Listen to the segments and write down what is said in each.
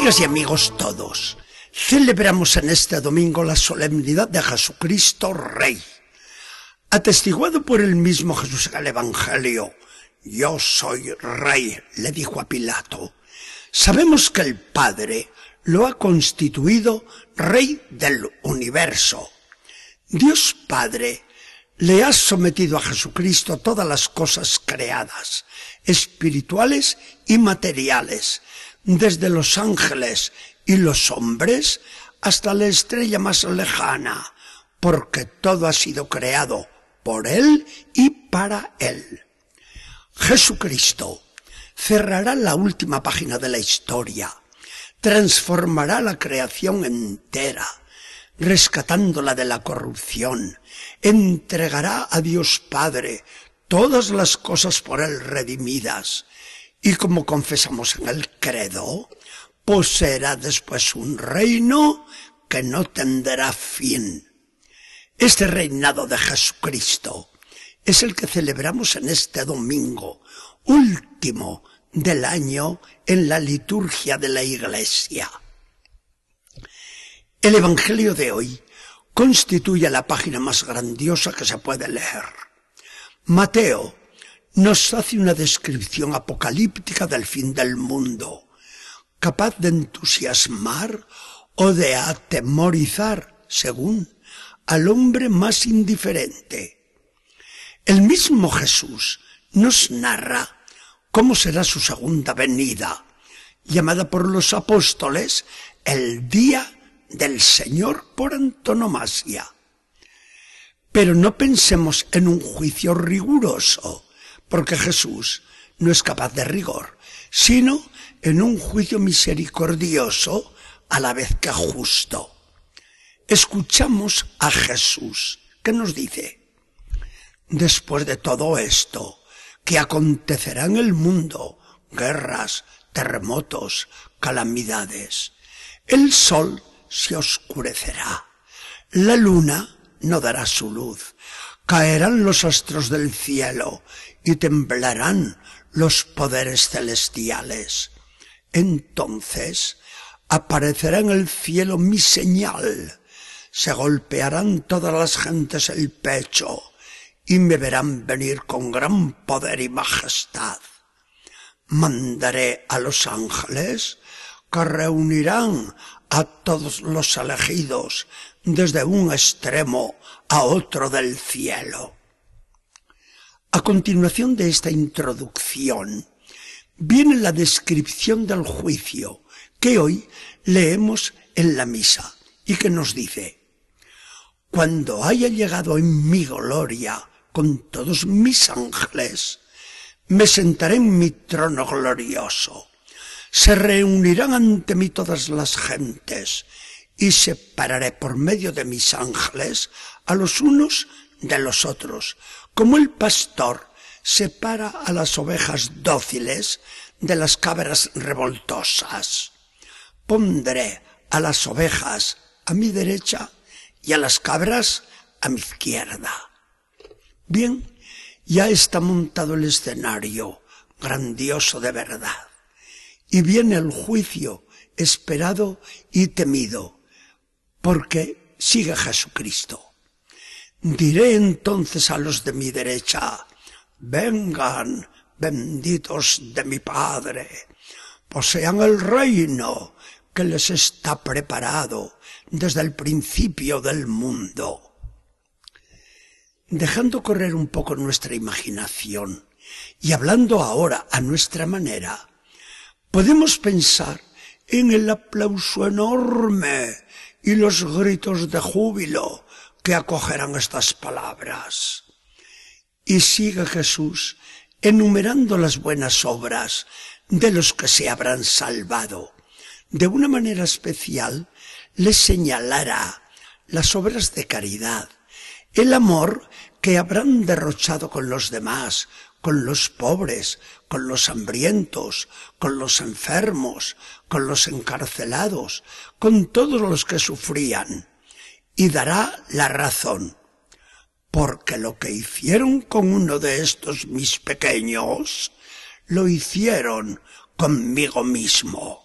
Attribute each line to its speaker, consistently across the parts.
Speaker 1: Amigas y amigos todos, celebramos en este domingo la solemnidad de Jesucristo Rey. Atestiguado por el mismo Jesús en el Evangelio, yo soy Rey, le dijo a Pilato. Sabemos que el Padre lo ha constituido Rey del universo. Dios Padre le ha sometido a Jesucristo todas las cosas creadas, espirituales y materiales, desde los ángeles y los hombres hasta la estrella más lejana, porque todo ha sido creado por Él y para Él. Jesucristo cerrará la última página de la historia, transformará la creación entera, rescatándola de la corrupción, entregará a Dios Padre todas las cosas por Él redimidas, y como confesamos en el credo, poseerá después un reino que no tendrá fin. Este reinado de Jesucristo es el que celebramos en este domingo, último del año en la liturgia de la Iglesia. El Evangelio de hoy constituye la página más grandiosa que se puede leer. Mateo nos hace una descripción apocalíptica del fin del mundo, capaz de entusiasmar o de atemorizar, según, al hombre más indiferente. El mismo Jesús nos narra cómo será su segunda venida, llamada por los apóstoles el día del Señor por antonomasia. Pero no pensemos en un juicio riguroso, porque Jesús no es capaz de rigor, sino en un juicio misericordioso a la vez que justo. Escuchamos a Jesús, que nos dice, después de todo esto, que acontecerá en el mundo, guerras, terremotos, calamidades, el sol se oscurecerá, la luna no dará su luz, caerán los astros del cielo y temblarán los poderes celestiales. Entonces aparecerá en el cielo mi señal, se golpearán todas las gentes el pecho y me verán venir con gran poder y majestad. Mandaré a los ángeles que reunirán a todos los elegidos desde un extremo a otro del cielo. A continuación de esta introducción viene la descripción del juicio que hoy leemos en la misa y que nos dice, cuando haya llegado en mi gloria con todos mis ángeles, me sentaré en mi trono glorioso se reunirán ante mí todas las gentes y separaré por medio de mis ángeles a los unos de los otros, como el pastor separa a las ovejas dóciles de las cabras revoltosas. Pondré a las ovejas a mi derecha y a las cabras a mi izquierda. Bien, ya está montado el escenario, grandioso de verdad y viene el juicio esperado y temido, porque sigue Jesucristo. Diré entonces a los de mi derecha, vengan, benditos de mi Padre, posean el reino que les está preparado desde el principio del mundo. Dejando correr un poco nuestra imaginación y hablando ahora a nuestra manera, Podemos pensar en el aplauso enorme y los gritos de júbilo que acogerán estas palabras. Y sigue Jesús enumerando las buenas obras de los que se habrán salvado. De una manera especial les señalará las obras de caridad, el amor que habrán derrochado con los demás, con los pobres, con los hambrientos, con los enfermos, con los encarcelados, con todos los que sufrían, y dará la razón, porque lo que hicieron con uno de estos mis pequeños, lo hicieron conmigo mismo.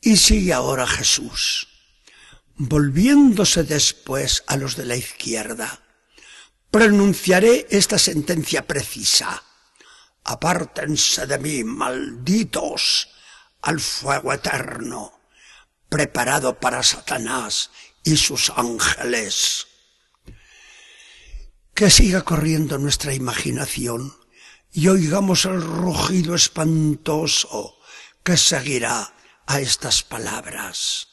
Speaker 1: Y sigue ahora Jesús, volviéndose después a los de la izquierda. Pronunciaré esta sentencia precisa. Apártense de mí, malditos, al fuego eterno, preparado para Satanás y sus ángeles. Que siga corriendo nuestra imaginación y oigamos el rugido espantoso que seguirá a estas palabras.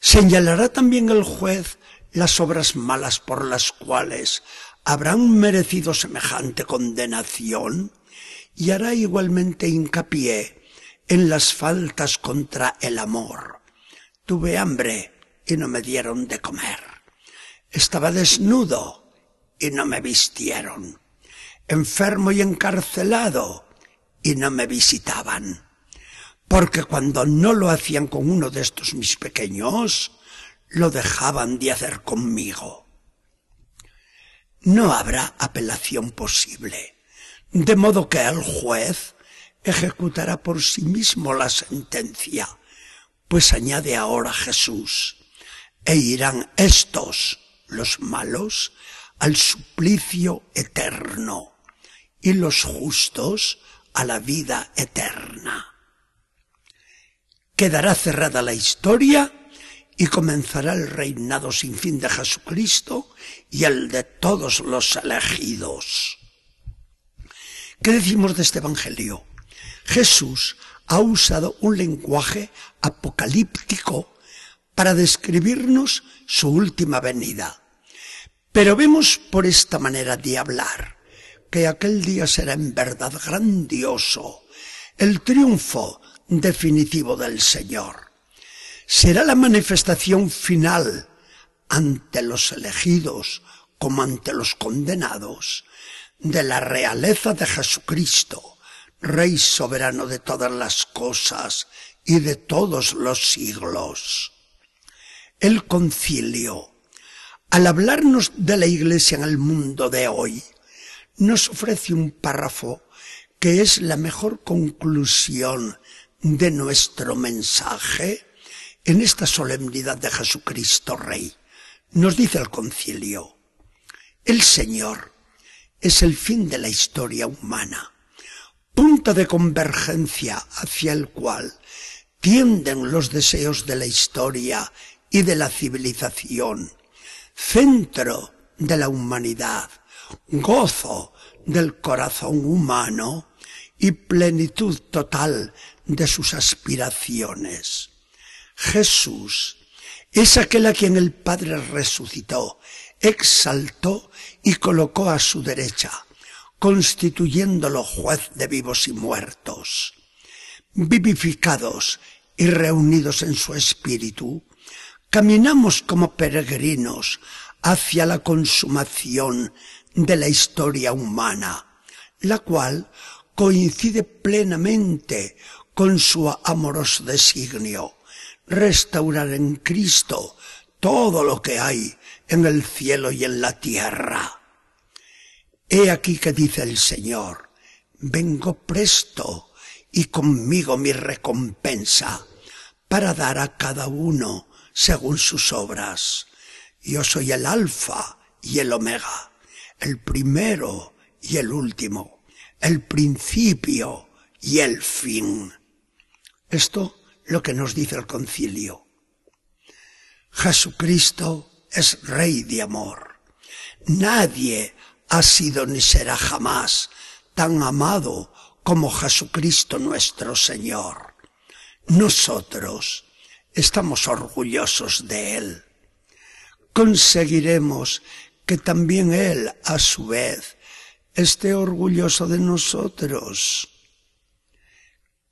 Speaker 1: Señalará también el juez las obras malas por las cuales habrán merecido semejante condenación y hará igualmente hincapié en las faltas contra el amor. Tuve hambre y no me dieron de comer. Estaba desnudo y no me vistieron. Enfermo y encarcelado y no me visitaban. Porque cuando no lo hacían con uno de estos mis pequeños, lo dejaban de hacer conmigo. No habrá apelación posible, de modo que el juez ejecutará por sí mismo la sentencia, pues añade ahora Jesús, e irán estos, los malos, al suplicio eterno, y los justos a la vida eterna. Quedará cerrada la historia y comenzará el reinado sin fin de Jesucristo y el de todos los elegidos. ¿Qué decimos de este Evangelio? Jesús ha usado un lenguaje apocalíptico para describirnos su última venida. Pero vemos por esta manera de hablar que aquel día será en verdad grandioso, el triunfo definitivo del Señor. Será la manifestación final ante los elegidos como ante los condenados de la realeza de Jesucristo, Rey soberano de todas las cosas y de todos los siglos. El concilio, al hablarnos de la Iglesia en el mundo de hoy, nos ofrece un párrafo que es la mejor conclusión de nuestro mensaje en esta solemnidad de Jesucristo Rey. Nos dice el concilio, el Señor es el fin de la historia humana, punto de convergencia hacia el cual tienden los deseos de la historia y de la civilización, centro de la humanidad, gozo del corazón humano y plenitud total de sus aspiraciones. Jesús es aquel a quien el Padre resucitó, exaltó y colocó a su derecha, constituyéndolo juez de vivos y muertos. Vivificados y reunidos en su espíritu, caminamos como peregrinos hacia la consumación de la historia humana, la cual coincide plenamente con su amoroso designio, restaurar en Cristo todo lo que hay en el cielo y en la tierra. He aquí que dice el Señor, vengo presto y conmigo mi recompensa para dar a cada uno según sus obras. Yo soy el alfa y el omega, el primero y el último, el principio y el fin. Esto lo que nos dice el concilio. Jesucristo es Rey de amor. Nadie ha sido ni será jamás tan amado como Jesucristo nuestro Señor. Nosotros estamos orgullosos de Él. Conseguiremos que también Él, a su vez, esté orgulloso de nosotros.